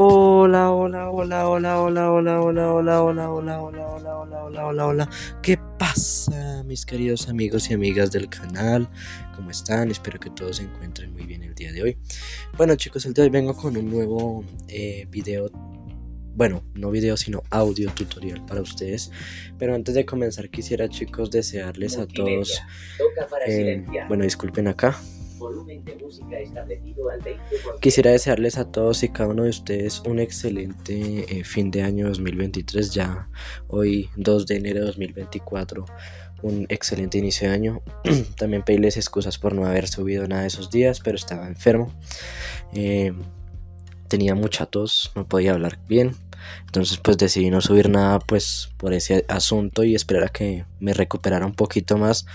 Hola, hola, hola, hola, hola, hola, hola, hola, hola, hola, hola, hola, hola, hola, hola, hola. ¿Qué pasa, mis queridos amigos y amigas del canal? ¿Cómo están? Espero que todos se encuentren muy bien el día de hoy. Bueno, chicos, el día de hoy vengo con un nuevo video bueno, no video, sino audio tutorial para ustedes. Pero antes de comenzar, quisiera, chicos, desearles a todos. bueno, disculpen acá. Quisiera desearles a todos y cada uno de ustedes un excelente eh, fin de año 2023, ya hoy 2 de enero de 2024, un excelente inicio de año. También pedirles excusas por no haber subido nada de esos días, pero estaba enfermo. Eh, tenía mucha tos, no podía hablar bien. Entonces pues decidí no subir nada pues por ese asunto y esperar a que me recuperara un poquito más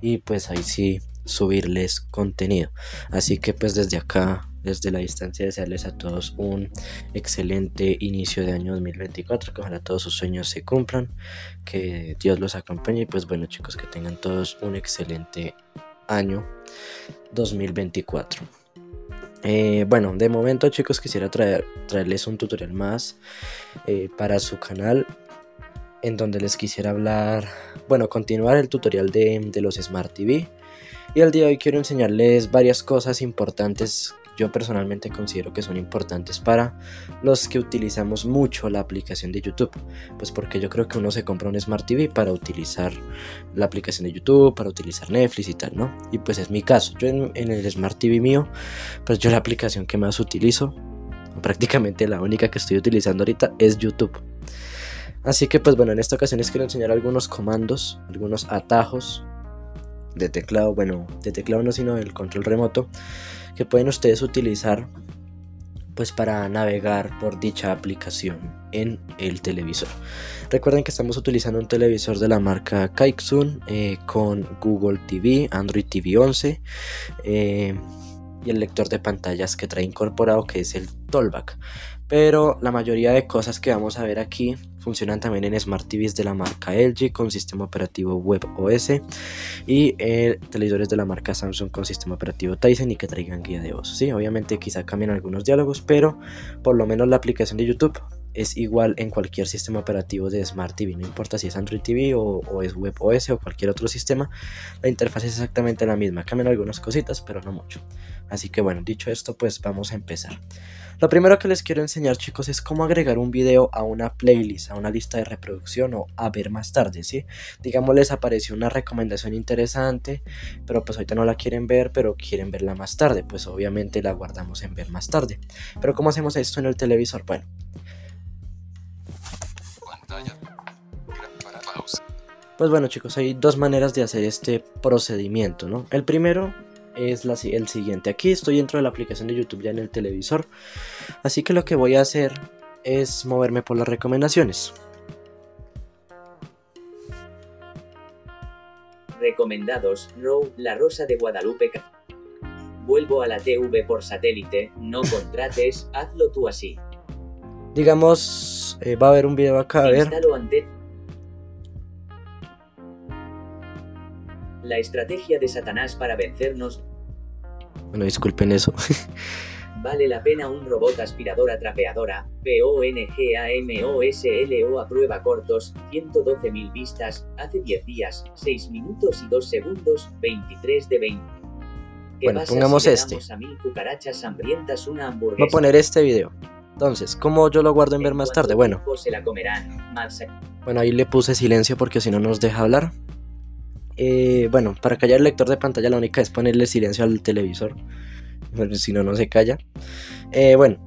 y pues ahí sí subirles contenido. Así que pues desde acá, desde la distancia, desearles a todos un excelente inicio de año 2024, que ojalá todos sus sueños se cumplan, que Dios los acompañe y pues bueno chicos, que tengan todos un excelente año 2024. Eh, bueno, de momento chicos quisiera traer, traerles un tutorial más eh, para su canal en donde les quisiera hablar, bueno, continuar el tutorial de los Smart TV y el día de hoy quiero enseñarles varias cosas importantes yo personalmente considero que son importantes para los que utilizamos mucho la aplicación de YouTube. Pues porque yo creo que uno se compra un Smart TV para utilizar la aplicación de YouTube, para utilizar Netflix y tal, ¿no? Y pues es mi caso. Yo en, el Smart TV mío, pues yo la aplicación que más utilizo, prácticamente la única que estoy utilizando ahorita es YouTube. Así que pues bueno, en esta ocasión les quiero enseñar algunos comandos, algunos atajos de teclado, bueno, de teclado no sino del control remoto, que pueden ustedes utilizar pues para navegar por dicha aplicación en el televisor. Recuerden que estamos utilizando un televisor de la marca Kaiksun eh, con Google TV, Android TV 11 eh, y el lector de pantallas que trae incorporado que es el Tollback. Pero la mayoría de cosas que vamos a ver aquí funcionan también en Smart TVs de la marca LG con sistema operativo Web OS y eh, televisores de la marca Samsung con sistema operativo Tizen y que traigan guía de voz. Sí, obviamente quizá cambien algunos diálogos, pero por lo menos la aplicación de YouTube es igual en cualquier sistema operativo de Smart TV, no importa si es Android TV o, o, es Web OS o cualquier otro sistema, la interfaz es exactamente la misma, cambian algunas cositas, pero no mucho. Así que bueno, dicho esto, pues vamos a empezar. Lo primero que les quiero enseñar chicos es cómo agregar un video a una playlist, a una lista de reproducción o a ver más tarde, ¿sí? Digamos les apareció una recomendación interesante, pero pues ahorita no la quieren ver, pero quieren verla más tarde, pues obviamente la guardamos en ver más tarde. Pero ¿cómo hacemos esto en el televisor? Bueno. Pues bueno chicos, hay dos maneras de hacer este procedimiento, ¿no? El primero es el siguiente. Aquí estoy dentro de la aplicación de YouTube ya en el televisor. Así que lo que voy a hacer es moverme por las recomendaciones. Recomendados, Row, La Rosa de Guadalupe. Vuelvo a la TV por satélite, no contrates, hazlo tú así. Digamos, eh, va a haber un video acá, a ver. La estrategia de Satanás para vencernos. Bueno, disculpen eso. Vale la pena un robot aspiradora trapeadora, PONGAMOSLO a prueba cortos, 112.000 vistas, hace 10 días, 6 minutos y 2 segundos, 23 de 20. Bueno, pongamos este. A mil cucarachas hambrientas una hamburguesa? Voy a poner este video. Entonces, ¿cómo yo lo guardo en ver más tarde? Bueno. Se la comerán, bueno, ahí le puse silencio porque si no nos deja hablar. Eh, bueno, para callar el lector de pantalla la única es ponerle silencio al televisor. Si no, no se calla. Eh, bueno,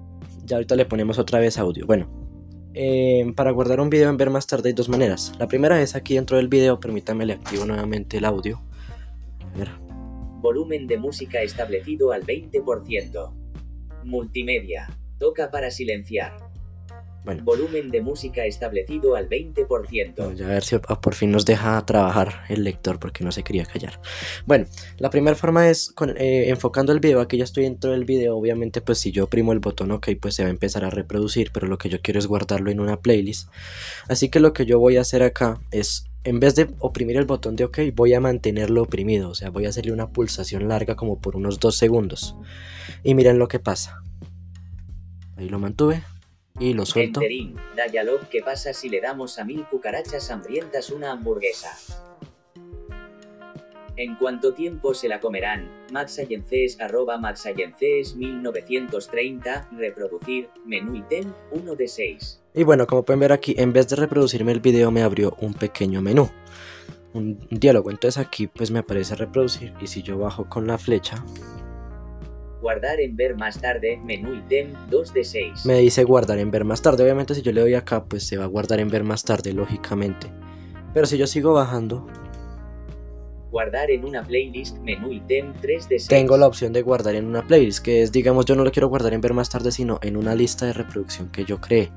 ya ahorita le ponemos otra vez audio. Bueno, eh, para guardar un video en ver más tarde hay dos maneras. La primera es aquí dentro del video, permítame le activo nuevamente el audio. A ver. Volumen de música establecido al 20%. Multimedia. Toca para silenciar. Bueno. Volumen de música establecido al 20%. Vamos a ver si por fin nos deja trabajar el lector porque no se quería callar. Bueno, la primera forma es eh, enfocando el video. Aquí ya estoy dentro del video. Obviamente, pues si yo oprimo el botón OK, pues se va a empezar a reproducir. Pero lo que yo quiero es guardarlo en una playlist. Así que lo que yo voy a hacer acá es en vez de oprimir el botón de OK, voy a mantenerlo oprimido. O sea, voy a hacerle una pulsación larga como por unos 2 segundos. Y miren lo que pasa. Ahí lo mantuve y lo suelto. Enterín, Dialog, ¿qué pasa si le damos a mil cucarachas hambrientas una hamburguesa? ¿En cuánto tiempo se la comerán? Maxayences arroba Maxayences 1930, reproducir, menú ítem, 1 de 6. Y bueno, como pueden ver aquí, en vez de reproducirme el video me abrió un pequeño menú. Un diálogo, entonces aquí pues me aparece reproducir y si yo bajo con la flecha Guardar en ver más tarde, menú ítem, 2 de 6. me dice guardar en ver más tarde. Obviamente si yo le doy acá pues se va a guardar en ver más tarde, lógicamente. Pero si yo sigo bajando, Guardar en una playlist, menú ítem, 3 de 6. tengo la opción de guardar en una playlist, que es, digamos, yo no lo quiero guardar en ver más tarde, sino en una lista de reproducción que yo creé.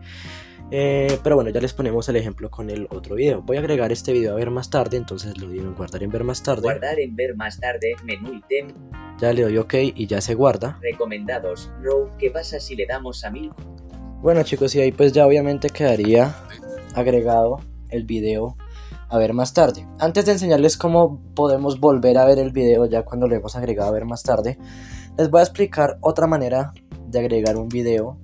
Eh, pero bueno, ya les ponemos el ejemplo con el otro video. Voy a agregar este video a ver más tarde, entonces lo doy en guardar en ver más tarde. Guardar en ver más tarde, menú ítem, Ya le doy OK y ya se guarda. recomendados. Row, ¿qué pasa si le damos a mil? Bueno chicos, y ahí pues ya obviamente quedaría agregado el video a ver más tarde. Antes de enseñarles cómo podemos volver a ver el video ya cuando lo hemos agregado a ver más tarde, les voy a explicar otra manera de agregar un video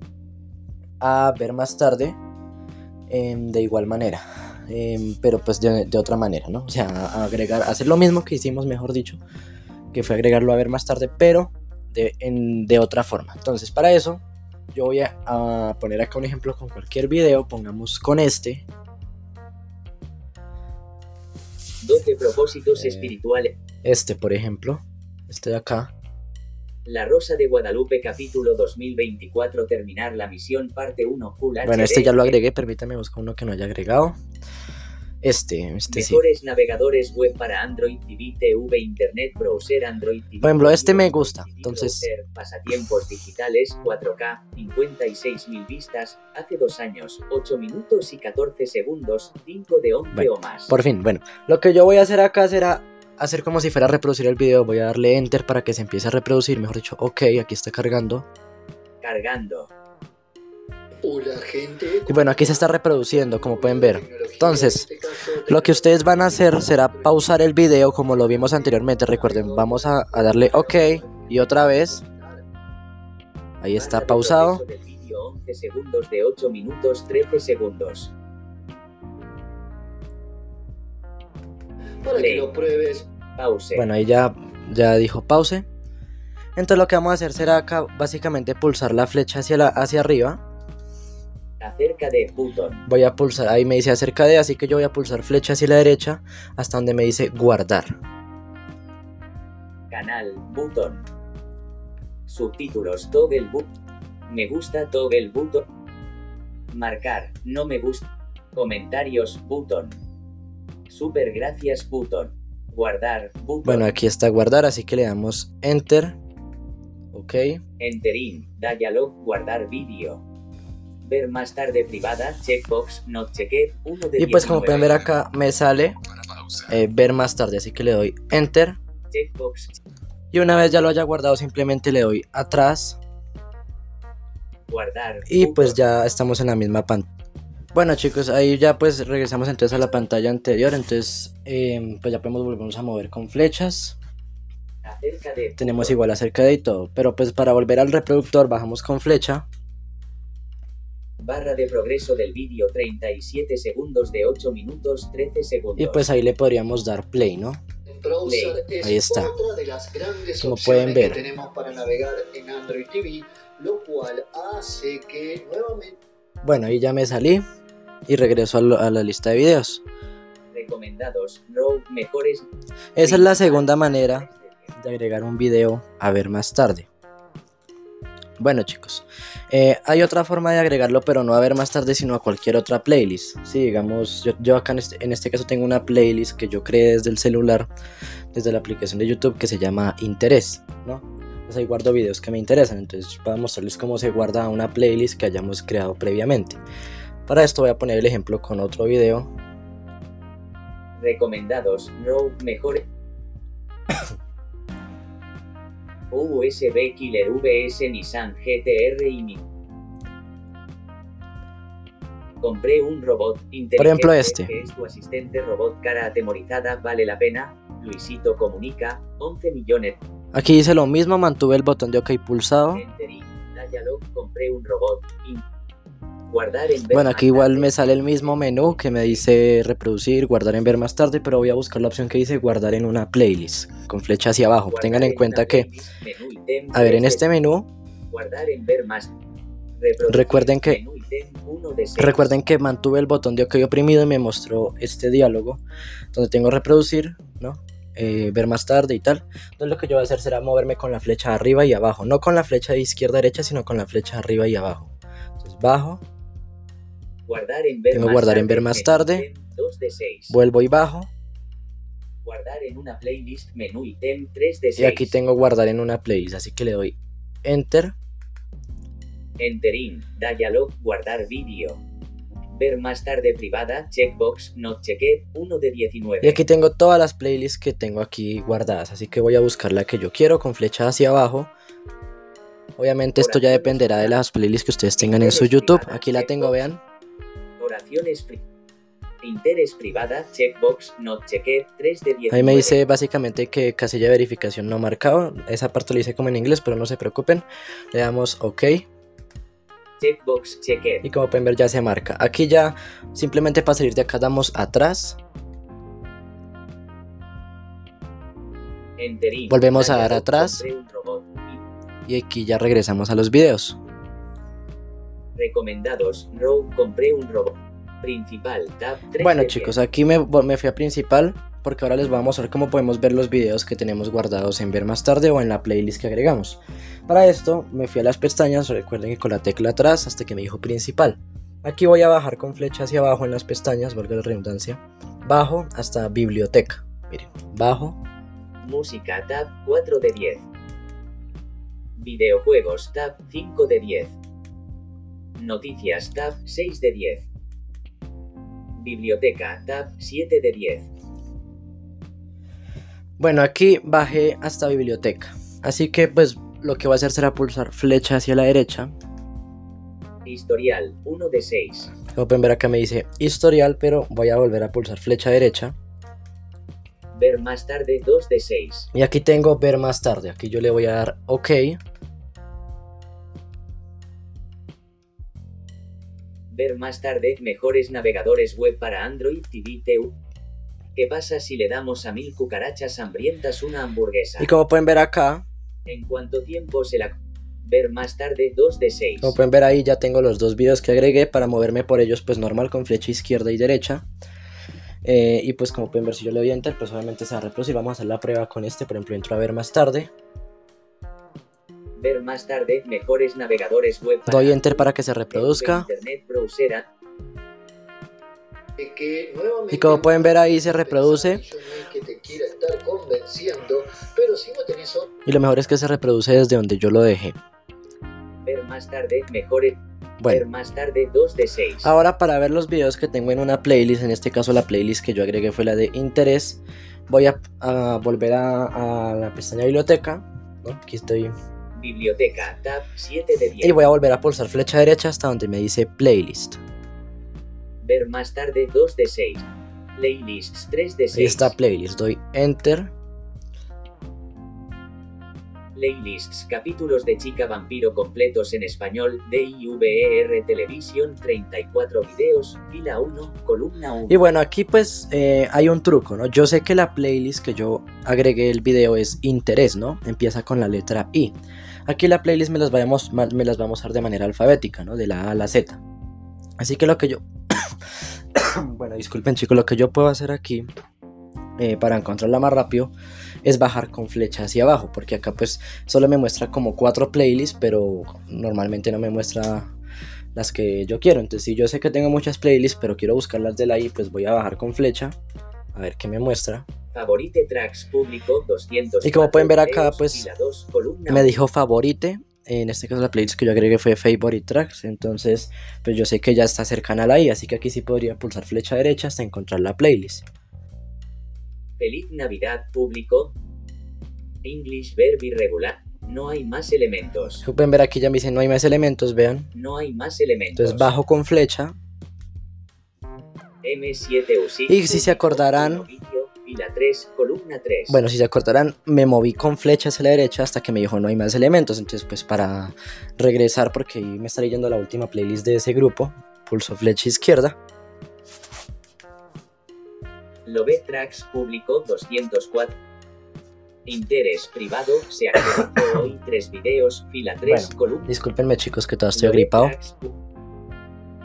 a ver más tarde em, de igual manera. Em, pero pues de, de otra manera, ¿no? O sea, agregar, hacer lo mismo que hicimos, mejor dicho, que fue agregarlo a ver más tarde, pero de, en- de otra forma. Entonces, para eso, yo voy a, a poner acá un ejemplo con cualquier video, pongamos con este, 12 propósitos Eh. espirituales. este por ejemplo, este de acá. La Rosa de Guadalupe, capítulo 2024, terminar la misión, parte 1, Full Bueno, HD. este ya lo agregué, permítame buscar uno que no haya agregado. Este, este sí. Mejores navegadores web para Android TV, TV, Internet, Browser, Android TV. Por ejemplo, este me gusta, entonces- browser, pasatiempos digitales, 4K, 56.000 vistas, hace dos años, 8 minutos y 14 segundos, 5 de 11 Bueno, o más. Por fin, bueno, lo que yo voy a hacer acá será hacer como si fuera a reproducir el video. Voy a darle enter para que se empiece a reproducir, mejor dicho, ok, aquí está cargando. Cargando. Hola gente. Y bueno, aquí se está reproduciendo, como pueden ver. Entonces, Lo que ustedes van a hacer será pausar el video como lo vimos anteriormente. Recuerden, vamos a, a darle OK y otra vez. Ahí está pausado. progreso del vídeo, 11 segundos de 8 minutos 13 segundos. para que Play. lo pruebes. Pause. Bueno, ahí ya, ya dijo pause. Entonces lo que vamos a hacer será acá básicamente pulsar la flecha hacia, la, hacia arriba. Acerca de button. Voy a pulsar, ahí me dice acerca de, así que yo voy a pulsar flecha hacia la derecha hasta donde me dice guardar. Canal, button. Subtítulos, toggle button. Me gusta, toggle button. Marcar, no me gusta. Comentarios, button. Super gracias, button. Guardar, button. Bueno, aquí está guardar, así que le damos enter. Ok. Enterin, dialog, guardar vídeo. Ver más tarde privada, checkbox, not checked, 1 de Y pues como 19. pueden ver acá me sale eh, ver más tarde, así que le doy enter. Checkbox, Y una vez ya lo haya guardado, simplemente le doy atrás guardar. y pues ya estamos en la misma pantalla. Bueno chicos, ahí ya pues regresamos entonces a la pantalla anterior, entonces eh, pues ya podemos volvernos a mover con flechas. Acerca de Tenemos igual acerca de y todo, pero pues para volver al reproductor bajamos con flecha. Barra de progreso del vídeo 37 segundos de 8 minutos 13 segundos. Y pues ahí le podríamos dar play, ¿no? Es Ahí está. otra de las grandes Como pueden ver. que tenemos para navegar en Android TV, lo cual hace que nuevamente Bueno, ahí ya me salí y regreso a, lo- a la lista de videos. Recomendados, Row, mejores. Esa es la segunda manera de agregar un video a ver más tarde. Bueno chicos, eh, hay otra forma de agregarlo, pero no a ver más tarde, sino a cualquier otra playlist. Si digamos, yo, yo acá en este, en este caso tengo una playlist que yo creé desde el celular, desde la aplicación de YouTube que se llama Interés, ¿no? Pues ahí guardo videos que me interesan, entonces voy a mostrarles cómo se guarda una playlist que hayamos creado previamente. Para esto voy a poner el ejemplo con otro video. Recomendados, Row, mejores. USB Killer VS Nissan GTR y Mi. Compré un robot inteligente Por ejemplo, este. que es tu asistente robot cara atemorizada, vale la pena. Luisito comunica, 11 millones. Aquí dice lo mismo, mantuve el botón de OK pulsado. Dialog, compré un robot. In- Guardar en ver Bueno, aquí igual me sale el mismo menú que me dice reproducir, guardar en ver más tarde, pero voy a buscar la opción que dice guardar en una playlist con flecha hacia abajo. Guardar Tengan en cuenta que, menú a ver, en este menú, Guardar en ver más. Recuerden que- menú recuerden que mantuve el botón de OK oprimido y me mostró este diálogo donde tengo reproducir, ¿no? Eh, ver más tarde y tal. Entonces lo que yo voy a hacer será moverme con la flecha arriba y abajo, no con la flecha de izquierda a derecha, sino con la flecha arriba y abajo. Entonces bajo, Guardar en ver Tengo más guardar en ver más tarde. de seis. vuelvo y bajo. Guardar en una playlist, menú ítem 3 de 6. Y aquí tengo guardar en una playlist, así que le doy Enter. Entering, dialog, guardar vídeo. Ver más tarde privada, checkbox, not checked, 1 de 19. Y aquí tengo todas las playlists que tengo aquí guardadas, así que voy a buscar la que yo quiero con flecha hacia abajo. Obviamente esto ya dependerá de las playlists que ustedes tengan en su YouTube. Aquí la tengo, vean. Interés privada, checkbox, not checked, 3 de 19. Ahí me dice básicamente que casilla de verificación no marcado. Esa parte lo hice como en inglés, pero no se preocupen. Le damos OK Checkbox, checked. y como pueden ver ya se marca. Aquí ya simplemente para salir de acá damos atrás. Entering, Volvemos a dar atrás. Y aquí ya regresamos a los videos. Recomendados, row, compré un robot. Principal, tab 3 Bueno chicos, 10. aquí me, me fui a principal porque ahora les voy a mostrar cómo podemos ver los videos que tenemos guardados en ver más tarde o en la playlist que agregamos. Para esto me fui a las pestañas, recuerden que con la tecla atrás hasta que me dijo principal. Aquí voy a bajar con flecha hacia abajo en las pestañas, valga la redundancia. Bajo hasta biblioteca. Miren, bajo. Música, tab 4 de 10. Videojuegos, tab 5 de 10. Noticias, tab 6 de 10. Biblioteca, tab 7 de 10. Bueno, aquí bajé hasta biblioteca. Así que pues lo que voy a hacer será pulsar flecha hacia la derecha. Historial, 1 de 6. Como pueden ver acá me dice historial, pero voy a volver a pulsar flecha derecha. Ver más tarde, 2 de 6. Y aquí tengo ver más tarde. Aquí yo le voy a dar OK. Ver más tarde, mejores navegadores web para Android TV TU. ¿Qué pasa si le damos a mil cucarachas hambrientas una hamburguesa? Y como pueden ver acá, ¿En cuánto tiempo se la... Ver más tarde, 2 de 6. como pueden ver ahí ya tengo los dos videos que agregué para moverme por ellos pues normal con flecha izquierda y derecha. Eh, y pues como pueden ver si yo le doy enter pues obviamente se va a reproducir. Vamos a hacer la prueba con este. Por ejemplo entro a ver más tarde. Ver más tarde, mejores navegadores web para Doy enter para que se reproduzca. Internet Browser, de que nuevamente Y como pueden ver ahí se reproduce. que te estar pero si tenés Y lo mejor es que se reproduce desde donde yo lo dejé. ver más tarde, mejores, ver Bueno, más tarde, 2 de 6. ahora para ver los videos que tengo en una playlist, en este caso la playlist que yo agregué fue la de interés, voy a, a volver a, a la pestaña biblioteca. ¿no? Aquí estoy Biblioteca, tab 7 de 10. Y voy a volver a pulsar flecha derecha hasta donde me dice playlist. Ver más tarde, 2 de 6. Playlists, 3 de 6. Ahí está playlist. Doy enter. Playlists, capítulos de Chica Vampiro completos en español, DIVER Televisión, 34 videos, fila 1, columna 1. Y bueno, aquí pues eh, hay un truco, ¿no? Yo sé que la playlist que yo agregué el video es interés, ¿no? Empieza con la letra I. Aquí la playlist me las, vayamos, me las va a mostrar de manera alfabética, ¿no? De la A a la Z. Así que lo que yo... bueno, disculpen chicos, lo que yo puedo hacer aquí eh, para encontrarla más rápido es bajar con flecha hacia abajo, porque acá pues solo me muestra como cuatro playlists, pero normalmente no me muestra las que yo quiero. Entonces si yo sé que tengo muchas playlists, pero quiero buscarlas de la I, pues voy a bajar con flecha, a ver qué me muestra. Favorite tracks público 200. Y como pueden ver acá, pues, fila 2, columna Me 1. dijo favorite, en este caso la playlist que yo agregué fue favorite tracks, entonces pues yo sé que ya está cercana a la I, así que aquí sí podría pulsar flecha derecha hasta encontrar la playlist. Feliz Navidad público. English verb irregular. No hay más elementos. Como pueden ver aquí ya me dice no hay más elementos, vean. No hay más elementos. Entonces bajo con flecha M7 USIC Y si se acordarán, público, fila 3, columna 3. Bueno, si se acordarán, me moví con flecha hacia la derecha hasta que me dijo no hay más elementos. Entonces, pues para regresar, porque ahí me estaría yendo la última playlist de ese grupo, pulso flecha izquierda. Lobet Tracks publicó 204. Interés privado se actualizó hoy tres videos, fila 3, Bueno, columna. Discúlpenme chicos que todavía estoy agripado.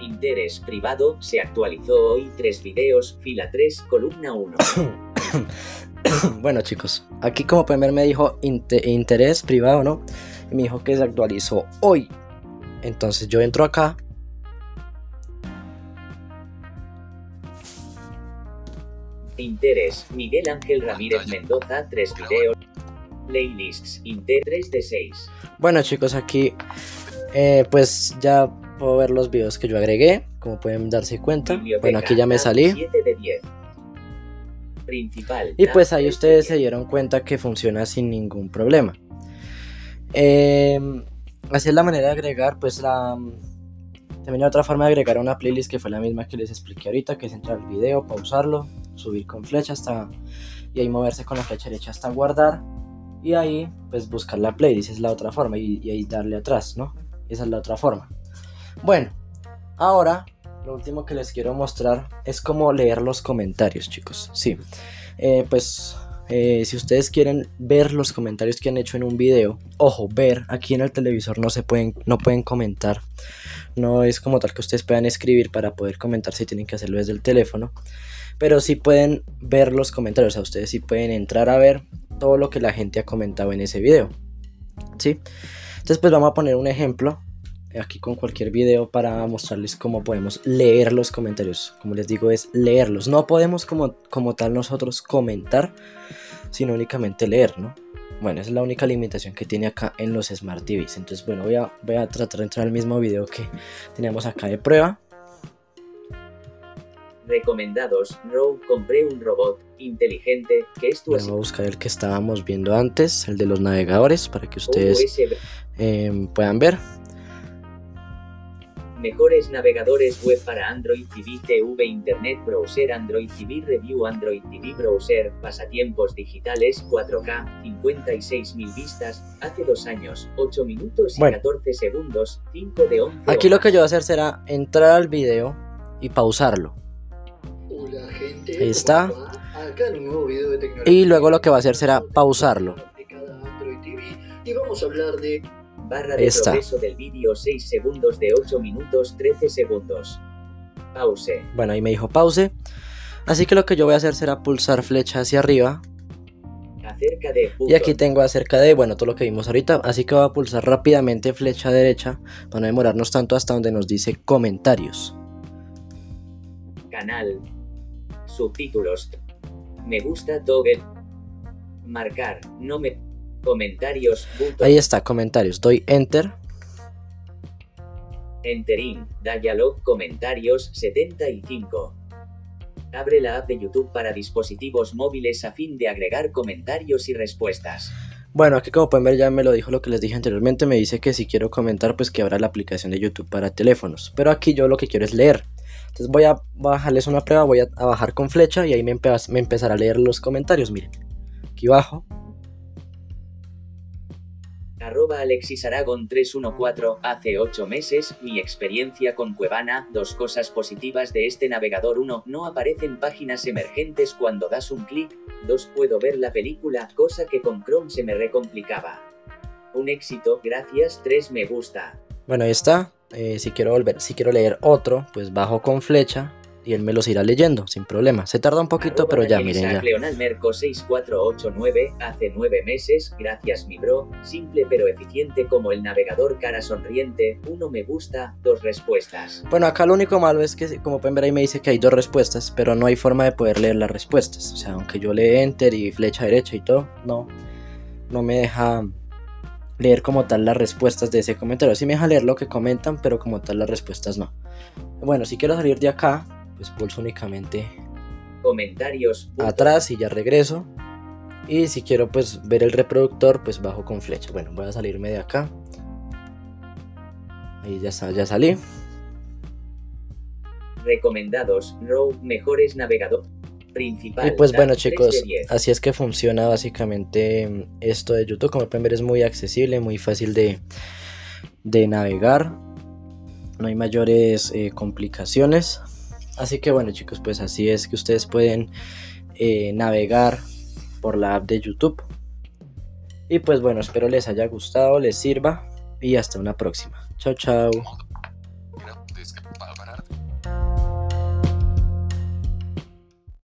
Interés privado se actualizó hoy tres videos, fila 3, columna 1. bueno chicos, aquí como pueden ver me dijo inte- interés privado, ¿no? Y me dijo que se actualizó hoy. Entonces yo entro acá. Interés Miguel Ángel Ramírez Mendoza, tres videos. Playlists Inter 3 de 6. Bueno chicos, aquí eh, pues ya puedo ver los videos que yo agregué, como pueden darse cuenta. Bueno, aquí ya me salí. 7 de 10. Principal. Y pues ahí 3 de ustedes se 10. dieron cuenta que funciona sin ningún problema. Eh, así es la manera de agregar, pues la... También hay otra forma de agregar una playlist que fue la misma que les expliqué ahorita, que es entrar al video, pausarlo, subir con flecha hasta... Y ahí moverse con la flecha derecha hasta guardar. Y ahí pues buscar la playlist, es la otra forma. Y, y ahí darle atrás, ¿no? Esa es la otra forma. Bueno, ahora lo último que les quiero mostrar es cómo leer los comentarios, chicos. Sí, eh, pues eh, si ustedes quieren ver los comentarios que han hecho en un video, ojo, ver aquí en el televisor no se pueden, no pueden comentar. No es como tal que ustedes puedan escribir para poder comentar si tienen que hacerlo desde el teléfono. Pero sí pueden ver los comentarios, o sea, ustedes sí pueden entrar a ver todo lo que la gente ha comentado en ese video. ¿Sí? Entonces pues vamos a poner un ejemplo aquí con cualquier video para mostrarles cómo podemos leer los comentarios. Como les digo, es leerlos. No podemos como, como tal nosotros comentar, sino únicamente leer, ¿no? Bueno, esa es la única limitación que tiene acá en los Smart TVs. Entonces, bueno, voy a, voy a tratar de entrar al mismo video que teníamos acá de prueba. Recomendados. Row, compré un robot inteligente que es tu Bueno, voy a buscar el que estábamos viendo antes, el de los navegadores, para que ustedes eh, puedan ver. Mejores navegadores web para Android TV TV Internet Browser Android TV Review Android TV Browser Pasatiempos digitales 4K 56.000 vistas Hace dos años 8 minutos y Bueno. 14 segundos 5 de 11 Aquí lo que yo voy a hacer será entrar al video y pausarlo. Hola gente, Ahí ¿cómo está. Acá en un nuevo video de tecnología. Y luego lo que va a hacer será pausarlo. Y vamos a hablar de Barra de está. progreso del vídeo 6 segundos de 8 minutos 13 segundos Pause Bueno, ahí me dijo pause. Así que lo que yo voy a hacer será pulsar flecha hacia arriba. Acerca de Y aquí tengo acerca de, bueno, todo lo que vimos ahorita. Así que voy a pulsar rápidamente flecha derecha para no demorarnos tanto hasta donde nos dice comentarios. Canal. Subtítulos. Me gusta toggle. Marcar. No me. Comentarios. Ahí está, comentarios. Doy enter. Entering. Dialog. Comentarios. 75. Abre la app de YouTube para dispositivos móviles a fin de agregar comentarios y respuestas. Bueno, aquí como pueden ver ya me lo dijo lo que les dije anteriormente. Me dice que si quiero comentar pues que abra la aplicación de YouTube para teléfonos. Pero aquí yo lo que quiero es leer. Entonces voy a bajarles una prueba, voy a, a bajar con flecha y ahí me, empe- me empezará a leer los comentarios. Miren, aquí bajo. Arroba Alexis Aragón 314. Hace 8 meses, mi experiencia con Cuevana. Dos cosas positivas de este navegador. 1. No aparecen páginas emergentes cuando das un clic. 2. Puedo ver la película, cosa que con Chrome se me recomplicaba. Un éxito, gracias. 3. Me gusta. Bueno, ahí está. Eh, si quiero volver, si quiero leer otro, pues bajo con flecha y él me los irá leyendo sin problema. Se tarda un poquito, Arroba pero ya, miren ya. Leonal Merco 6489, hace 9 meses, gracias mi bro, simple pero eficiente como el navegador cara sonriente, uno me gusta, dos respuestas. Bueno, acá lo único malo es que, como pueden ver ahí me dice que hay dos respuestas, pero no hay forma de poder leer las respuestas. O sea, aunque yo le enter y flecha derecha y todo, no, no me deja leer como tal las respuestas de ese comentario. Sí me deja leer lo que comentan, pero como tal las respuestas no. Bueno, si quiero salir de acá, pues pulso únicamente Comentarios, atrás y ya regreso. Y si quiero pues ver el reproductor, pues bajo con flecha. Bueno, voy a salirme de acá. Ahí ya, sa- ya salí. recomendados, Row, mejores navegador. Principal. Y pues bueno 3 de chicos, 10. así es que funciona básicamente mm, esto de YouTube. Como pueden ver es muy accesible, muy fácil de, de navegar. No hay mayores eh, complicaciones. Así que bueno chicos, pues así es que ustedes pueden eh, navegar por la app de YouTube. Y pues bueno, espero les haya gustado, les sirva y hasta una próxima. Chao, chao.